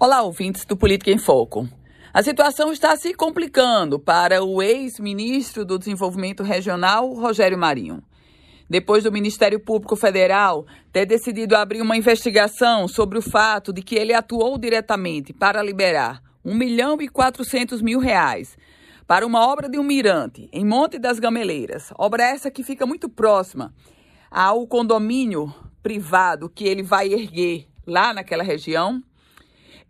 Olá, ouvintes do Política em Foco. A situação está se complicando para o ex-ministro do Desenvolvimento Regional, Rogério Marinho. Depois do Ministério Público Federal ter decidido abrir uma investigação sobre o fato de que ele atuou diretamente para liberar 1 milhão e 400 mil reais para uma obra de um mirante em Monte das Gameleiras, obra essa que fica muito próxima ao condomínio privado que ele vai erguer lá naquela região,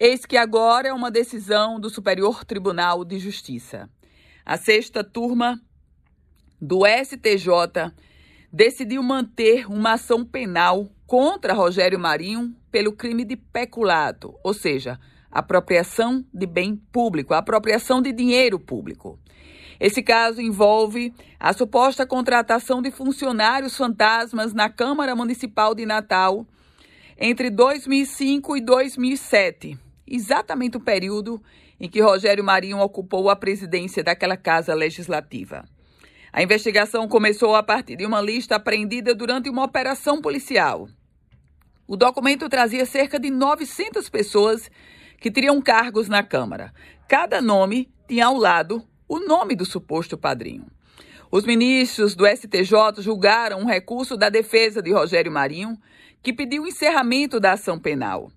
Eis que agora é uma decisão do Superior Tribunal de Justiça. A sexta turma do STJ decidiu manter uma ação penal contra Rogério Marinho pelo crime de peculato, ou seja, apropriação de bem público, apropriação de dinheiro público. Esse caso envolve a suposta contratação de funcionários fantasmas na Câmara Municipal de Natal entre 2005 e 2007 exatamente o período em que Rogério Marinho ocupou a presidência daquela casa legislativa. A investigação começou a partir de uma lista apreendida durante uma operação policial. O documento trazia cerca de 900 pessoas que teriam cargos na Câmara. Cada nome tinha ao lado o nome do suposto padrinho. Os ministros do STJ julgaram um recurso da defesa de Rogério Marinho, que pediu o encerramento da ação penal.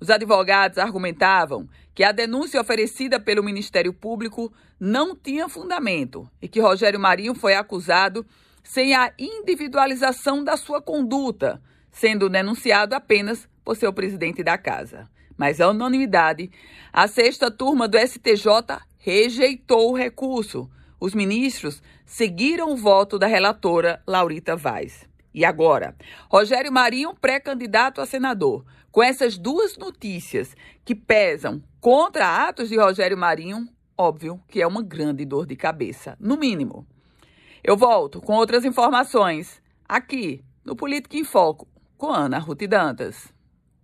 Os advogados argumentavam que a denúncia oferecida pelo Ministério Público não tinha fundamento e que Rogério Marinho foi acusado sem a individualização da sua conduta, sendo denunciado apenas por ser o presidente da casa. Mas a unanimidade, a sexta turma do STJ rejeitou o recurso. Os ministros seguiram o voto da relatora Laurita Vaz. E agora, Rogério Marinho, pré-candidato a senador, com essas duas notícias que pesam contra atos de Rogério Marinho, óbvio que é uma grande dor de cabeça, no mínimo. Eu volto com outras informações aqui no Política em Foco com Ana Ruth Dantas.